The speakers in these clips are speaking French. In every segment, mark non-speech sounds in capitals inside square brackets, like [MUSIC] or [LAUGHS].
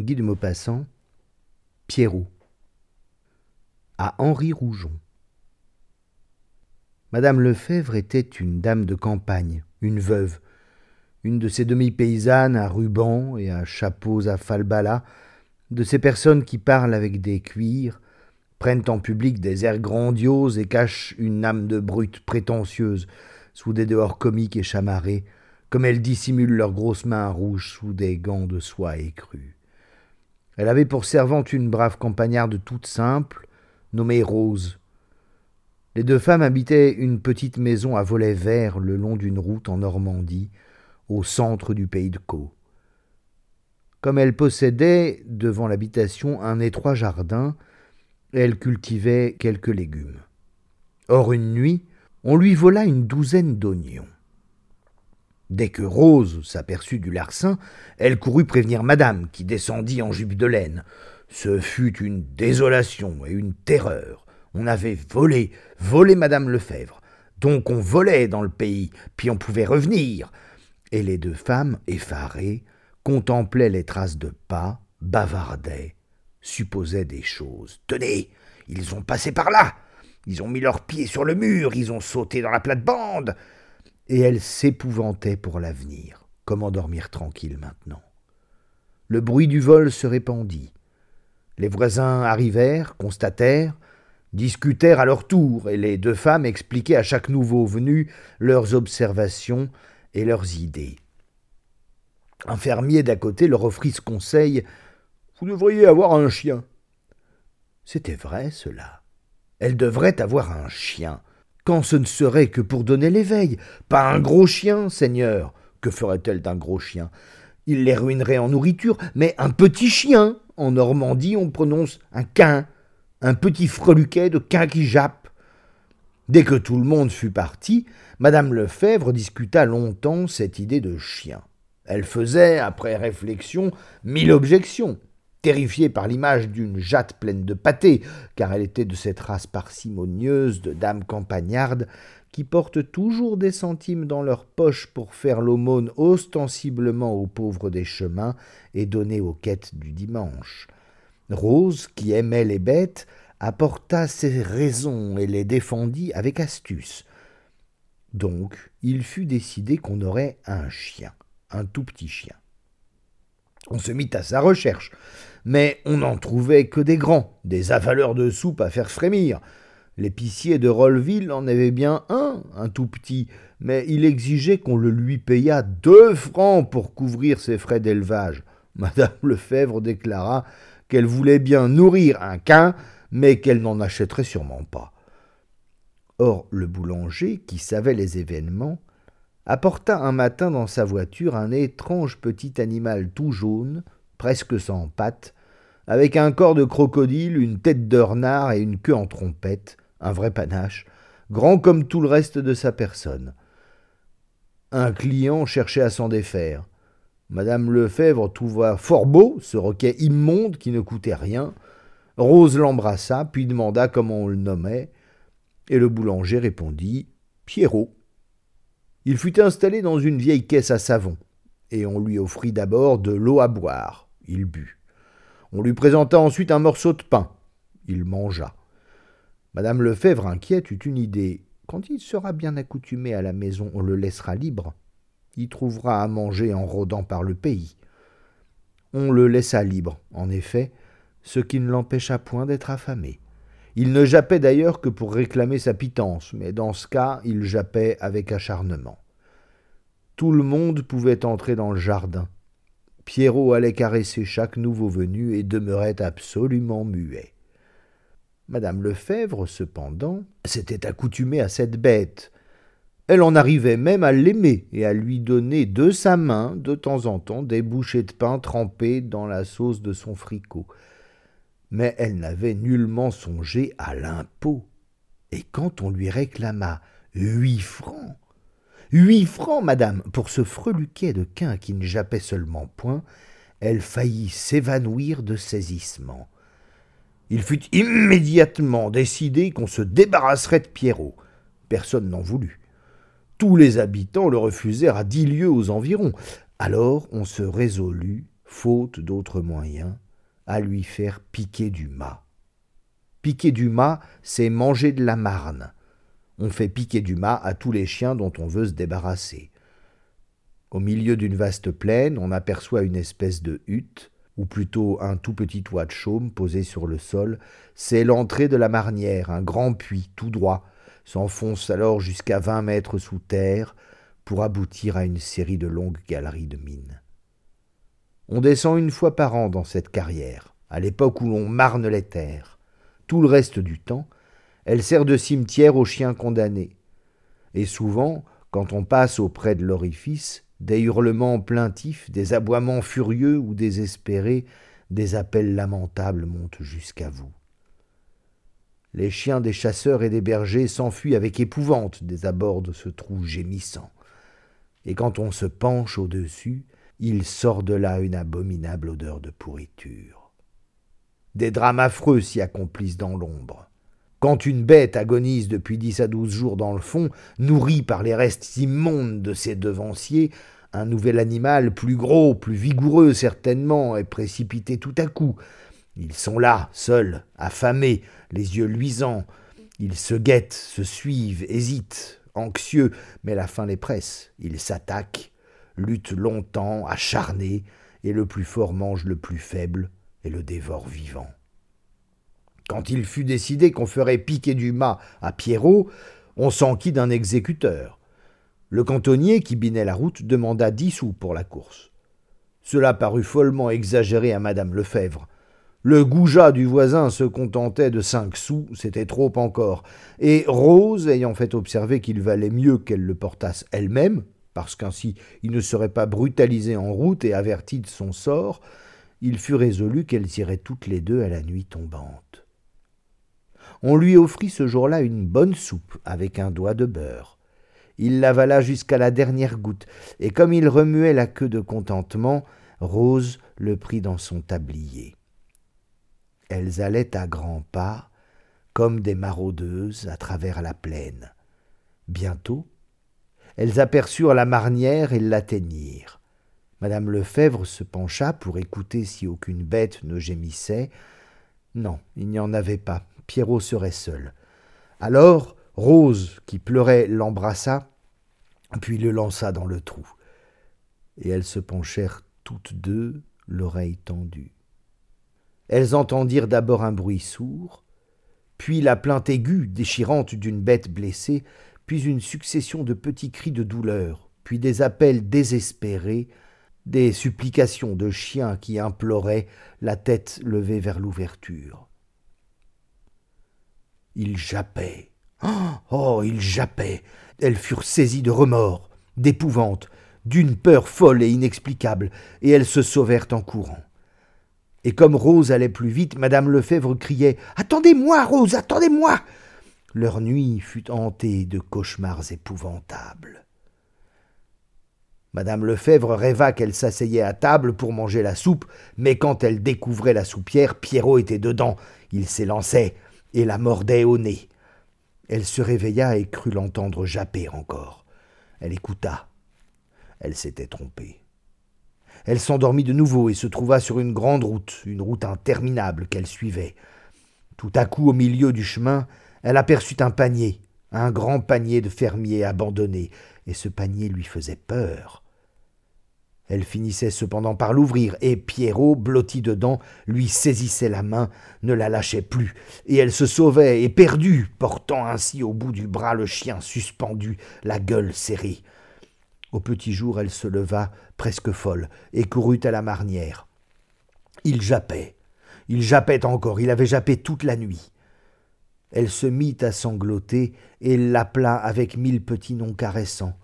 Guy de Maupassant, Pierrot. À Henri Rougon. Madame Lefèvre était une dame de campagne, une veuve, une de ces demi-paysannes à rubans et à chapeaux à falbala, de ces personnes qui parlent avec des cuirs, prennent en public des airs grandioses et cachent une âme de brute prétentieuse sous des dehors comiques et chamarrés, comme elles dissimulent leurs grosses mains rouges sous des gants de soie écrue. Elle avait pour servante une brave campagnarde toute simple, nommée Rose. Les deux femmes habitaient une petite maison à volets verts le long d'une route en Normandie, au centre du pays de Caux. Comme elles possédaient, devant l'habitation, un étroit jardin, elle cultivait quelques légumes. Or, une nuit, on lui vola une douzaine d'oignons. Dès que Rose s'aperçut du larcin, elle courut prévenir madame, qui descendit en jupe de laine. Ce fut une désolation et une terreur. On avait volé, volé madame Lefèvre. Donc on volait dans le pays, puis on pouvait revenir. Et les deux femmes, effarées, contemplaient les traces de pas, bavardaient, supposaient des choses. Tenez, ils ont passé par là. Ils ont mis leurs pieds sur le mur, ils ont sauté dans la plate-bande et elle s'épouvantait pour l'avenir. Comment dormir tranquille maintenant? Le bruit du vol se répandit. Les voisins arrivèrent, constatèrent, discutèrent à leur tour, et les deux femmes expliquaient à chaque nouveau venu leurs observations et leurs idées. Un fermier d'à côté leur offrit ce conseil Vous devriez avoir un chien. C'était vrai, cela. Elle devrait avoir un chien quand ce ne serait que pour donner l'éveil. Pas un gros chien, Seigneur. Que ferait-elle d'un gros chien? Il les ruinerait en nourriture, mais un petit chien. En Normandie, on prononce un quin, un petit freluquet de quin qui jappe. Dès que tout le monde fut parti, madame Lefèvre discuta longtemps cette idée de chien. Elle faisait, après réflexion, mille objections terrifiée par l'image d'une jatte pleine de pâté, car elle était de cette race parcimonieuse de dames campagnardes qui portent toujours des centimes dans leur poche pour faire l'aumône ostensiblement aux pauvres des chemins et donner aux quêtes du dimanche. Rose, qui aimait les bêtes, apporta ses raisons et les défendit avec astuce. Donc, il fut décidé qu'on aurait un chien, un tout petit chien. On se mit à sa recherche, mais on n'en trouvait que des grands, des avaleurs de soupe à faire frémir. L'épicier de Rolleville en avait bien un, un tout petit, mais il exigeait qu'on le lui payât deux francs pour couvrir ses frais d'élevage. [LAUGHS] Madame Lefèvre déclara qu'elle voulait bien nourrir un quin, mais qu'elle n'en achèterait sûrement pas. Or, le boulanger, qui savait les événements, apporta un matin dans sa voiture un étrange petit animal tout jaune, presque sans pattes, avec un corps de crocodile, une tête de renard et une queue en trompette, un vrai panache, grand comme tout le reste de sa personne. Un client cherchait à s'en défaire. Madame Lefèvre trouva fort beau ce roquet immonde qui ne coûtait rien. Rose l'embrassa, puis demanda comment on le nommait, et le boulanger répondit Pierrot. Il fut installé dans une vieille caisse à savon, et on lui offrit d'abord de l'eau à boire. Il but. On lui présenta ensuite un morceau de pain. Il mangea. Madame Lefèvre, inquiète, eut une idée. Quand il sera bien accoutumé à la maison, on le laissera libre. Il trouvera à manger en rôdant par le pays. On le laissa libre, en effet, ce qui ne l'empêcha point d'être affamé. Il ne jappait d'ailleurs que pour réclamer sa pitance, mais dans ce cas il jappait avec acharnement. Tout le monde pouvait entrer dans le jardin. Pierrot allait caresser chaque nouveau venu et demeurait absolument muet. Madame Lefèvre, cependant, s'était accoutumée à cette bête. Elle en arrivait même à l'aimer et à lui donner de sa main, de temps en temps, des bouchées de pain trempées dans la sauce de son fricot mais elle n'avait nullement songé à l'impôt. Et quand on lui réclama huit francs, huit francs, madame, pour ce freluquet de quin qui ne jappait seulement point, elle faillit s'évanouir de saisissement. Il fut immédiatement décidé qu'on se débarrasserait de Pierrot. Personne n'en voulut. Tous les habitants le refusèrent à dix lieues aux environs. Alors on se résolut faute d'autres moyens, à lui faire piquer du mât. Piquer du mât, c'est manger de la marne. On fait piquer du mât à tous les chiens dont on veut se débarrasser. Au milieu d'une vaste plaine, on aperçoit une espèce de hutte, ou plutôt un tout petit toit de chaume posé sur le sol. C'est l'entrée de la marnière, un grand puits tout droit, s'enfonce alors jusqu'à vingt mètres sous terre pour aboutir à une série de longues galeries de mines. On descend une fois par an dans cette carrière, à l'époque où l'on marne les terres. Tout le reste du temps, elle sert de cimetière aux chiens condamnés. Et souvent, quand on passe auprès de l'orifice, des hurlements plaintifs, des aboiements furieux ou désespérés, des appels lamentables montent jusqu'à vous. Les chiens des chasseurs et des bergers s'enfuient avec épouvante des abords de ce trou gémissant. Et quand on se penche au-dessus, il sort de là une abominable odeur de pourriture. Des drames affreux s'y accomplissent dans l'ombre. Quand une bête agonise depuis dix à douze jours dans le fond, nourrie par les restes immondes de ses devanciers, un nouvel animal, plus gros, plus vigoureux certainement, est précipité tout à coup. Ils sont là, seuls, affamés, les yeux luisants. Ils se guettent, se suivent, hésitent, anxieux, mais la faim les presse. Ils s'attaquent, lutte longtemps, acharné, et le plus fort mange le plus faible et le dévore vivant. Quand il fut décidé qu'on ferait piquer du mât à Pierrot, on s'enquit d'un exécuteur. Le cantonnier qui binait la route demanda dix sous pour la course. Cela parut follement exagéré à madame Lefebvre. Le goujat du voisin se contentait de cinq sous, c'était trop encore, et Rose, ayant fait observer qu'il valait mieux qu'elle le portasse elle-même, parce qu'ainsi il ne serait pas brutalisé en route et averti de son sort, il fut résolu qu'elles iraient toutes les deux à la nuit tombante. On lui offrit ce jour-là une bonne soupe avec un doigt de beurre. Il l'avala jusqu'à la dernière goutte, et comme il remuait la queue de contentement, Rose le prit dans son tablier. Elles allaient à grands pas, comme des maraudeuses, à travers la plaine. Bientôt, elles aperçurent la marnière et l'atteignirent. Madame Lefebvre se pencha pour écouter si aucune bête ne gémissait. Non, il n'y en avait pas. Pierrot serait seul. Alors, Rose, qui pleurait, l'embrassa, puis le lança dans le trou. Et elles se penchèrent toutes deux, l'oreille tendue. Elles entendirent d'abord un bruit sourd, puis la plainte aiguë, déchirante d'une bête blessée, puis une succession de petits cris de douleur, puis des appels désespérés, des supplications de chiens qui imploraient, la tête levée vers l'ouverture. Ils jappaient. [GASPS] Oh, ils jappaient. Elles furent saisies de remords, d'épouvante, d'une peur folle et inexplicable, et elles se sauvèrent en courant. Et comme Rose allait plus vite, madame Lefebvre criait Attendez-moi, Rose, attendez-moi leur nuit fut hantée de cauchemars épouvantables. Madame Lefebvre rêva qu'elle s'asseyait à table pour manger la soupe, mais quand elle découvrait la soupière, Pierrot était dedans. Il s'élançait et la mordait au nez. Elle se réveilla et crut l'entendre japper encore. Elle écouta. Elle s'était trompée. Elle s'endormit de nouveau et se trouva sur une grande route, une route interminable qu'elle suivait. Tout à coup, au milieu du chemin, elle aperçut un panier, un grand panier de fermier abandonné, et ce panier lui faisait peur. Elle finissait cependant par l'ouvrir, et Pierrot, blotti dedans, lui saisissait la main, ne la lâchait plus, et elle se sauvait, éperdue, portant ainsi au bout du bras le chien suspendu, la gueule serrée. Au petit jour, elle se leva, presque folle, et courut à la marnière. Il jappait. Il jappait encore, il avait jappé toute la nuit. Elle se mit à sangloter et l'appela avec mille petits noms caressants.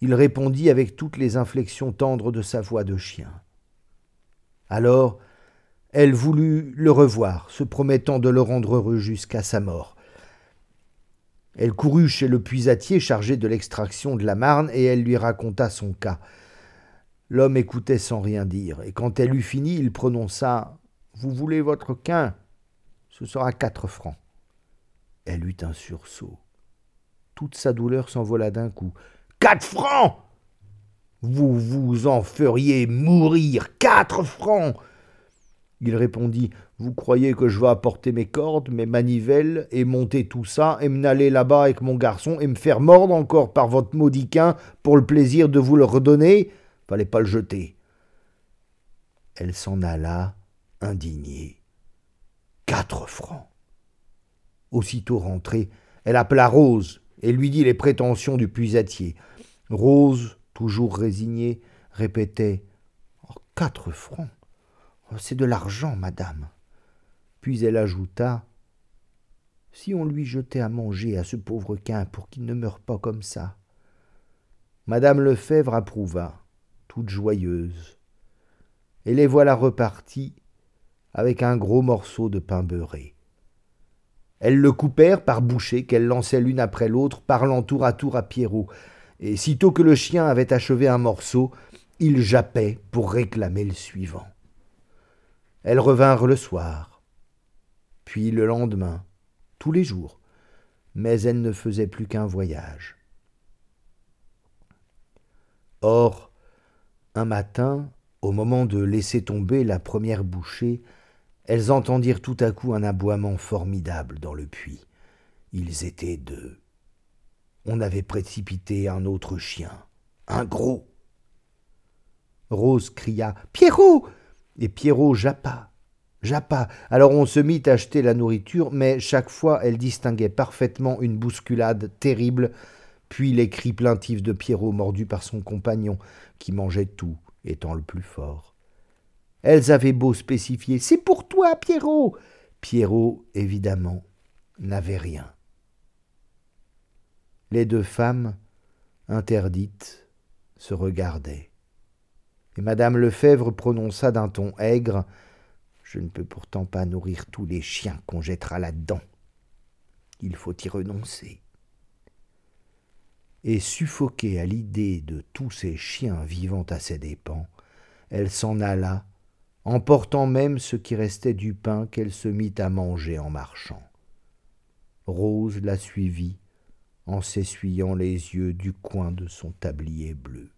Il répondit avec toutes les inflexions tendres de sa voix de chien. Alors, elle voulut le revoir, se promettant de le rendre heureux jusqu'à sa mort. Elle courut chez le puisatier chargé de l'extraction de la marne et elle lui raconta son cas. L'homme écoutait sans rien dire, et quand elle eut fini, il prononça Vous voulez votre quin? Ce sera quatre francs. Elle eut un sursaut. Toute sa douleur s'envola d'un coup. Quatre francs Vous vous en feriez mourir quatre francs. Il répondit Vous croyez que je vais apporter mes cordes, mes manivelles, et monter tout ça, et m'aller là-bas avec mon garçon, et me faire mordre encore par votre maudiquin pour le plaisir de vous le redonner? Fallait pas le jeter. Elle s'en alla, indignée. Quatre francs. Aussitôt rentrée, elle appela Rose et lui dit les prétentions du puisatier. Rose, toujours résignée, répétait oh, Quatre francs oh, C'est de l'argent, madame. Puis elle ajouta Si on lui jetait à manger à ce pauvre quin pour qu'il ne meure pas comme ça. Madame Lefèvre approuva, toute joyeuse. Et les voilà repartis avec un gros morceau de pain beurré. Elles le coupèrent par bouchées qu'elles lançaient l'une après l'autre, parlant tour à tour à Pierrot. Et sitôt que le chien avait achevé un morceau, il jappait pour réclamer le suivant. Elles revinrent le soir, puis le lendemain, tous les jours, mais elles ne faisaient plus qu'un voyage. Or, un matin, au moment de laisser tomber la première bouchée, elles entendirent tout à coup un aboiement formidable dans le puits. Ils étaient deux. On avait précipité un autre chien, un gros. Rose cria Pierrot Et Pierrot jappa. Jappa. Alors on se mit à acheter la nourriture, mais chaque fois elle distinguait parfaitement une bousculade terrible, puis les cris plaintifs de Pierrot mordu par son compagnon, qui mangeait tout, étant le plus fort. Elles avaient beau spécifier C'est pour toi, Pierrot Pierrot, évidemment, n'avait rien. Les deux femmes, interdites, se regardaient. Et madame Lefèvre prononça d'un ton aigre Je ne peux pourtant pas nourrir tous les chiens qu'on jettera là-dedans. Il faut y renoncer. Et suffoquée à l'idée de tous ces chiens vivant à ses dépens, elle s'en alla emportant même ce qui restait du pain qu'elle se mit à manger en marchant. Rose la suivit en s'essuyant les yeux du coin de son tablier bleu.